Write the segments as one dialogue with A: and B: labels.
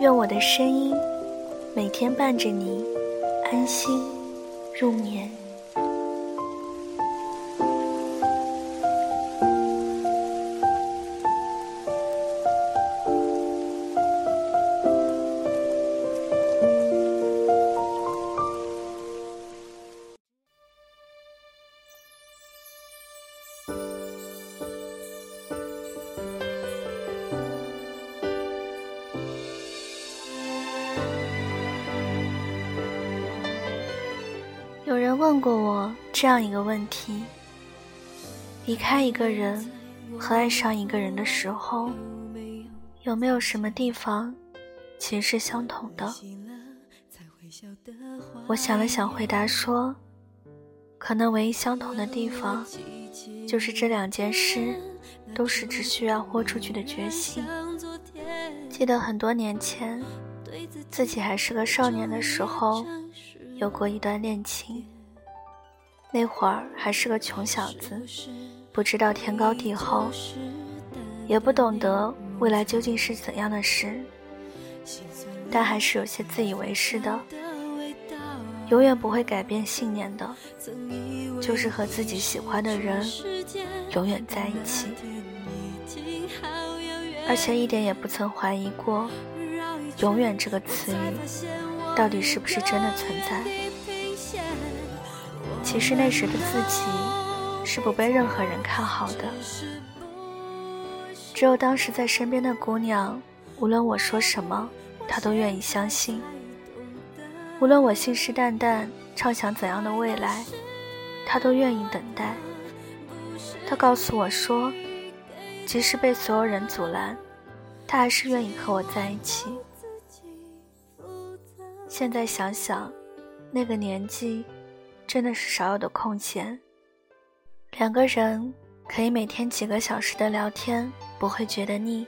A: 愿我的声音每天伴着你安心入眠。有人问过我这样一个问题：离开一个人和爱上一个人的时候，有没有什么地方其实是相同的？我想了想，回答说：可能唯一相同的地方，就是这两件事都是只需要豁出去的决心。记得很多年前，自己还是个少年的时候。有过一段恋情，那会儿还是个穷小子，不知道天高地厚，也不懂得未来究竟是怎样的事，但还是有些自以为是的，永远不会改变信念的，就是和自己喜欢的人永远在一起，而且一点也不曾怀疑过“永远”这个词语。到底是不是真的存在？其实那时的自己是不被任何人看好的，只有当时在身边的姑娘，无论我说什么，她都愿意相信；无论我信誓旦旦畅想怎样的未来，她都愿意等待。她告诉我说，即使被所有人阻拦，她还是愿意和我在一起。现在想想，那个年纪，真的是少有的空闲。两个人可以每天几个小时的聊天，不会觉得腻，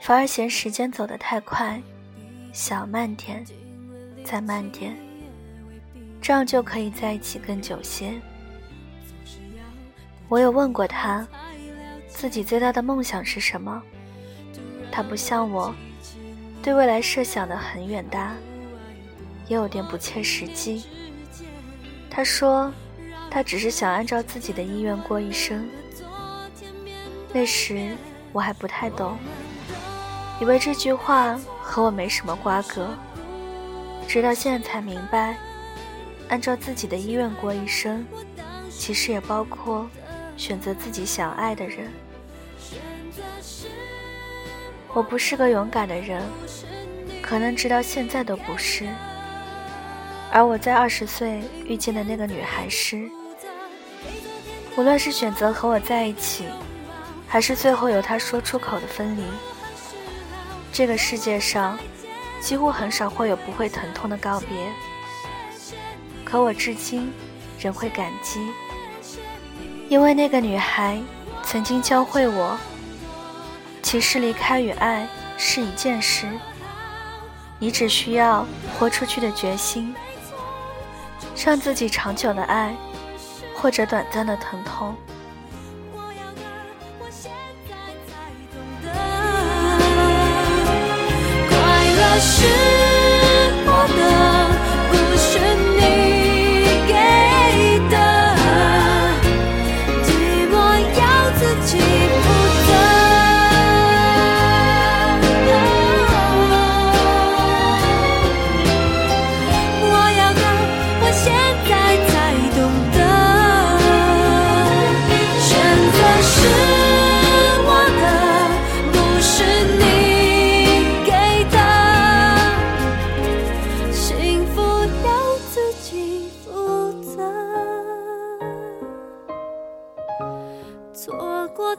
A: 反而嫌时间走得太快，想慢点，再慢点，这样就可以在一起更久些。我有问过他，自己最大的梦想是什么？他不像我，对未来设想的很远大。也有点不切实际。他说，他只是想按照自己的意愿过一生。那时我还不太懂，以为这句话和我没什么瓜葛。直到现在才明白，按照自己的意愿过一生，其实也包括选择自己想爱的人。我不是个勇敢的人，可能直到现在都不是。而我在二十岁遇见的那个女孩是，无论是选择和我在一起，还是最后由她说出口的分离，这个世界上几乎很少会有不会疼痛的告别。可我至今仍会感激，因为那个女孩曾经教会我，其实离开与爱是一件事，你只需要豁出去的决心。让自己长久的爱，或者短暂的疼痛。是。错过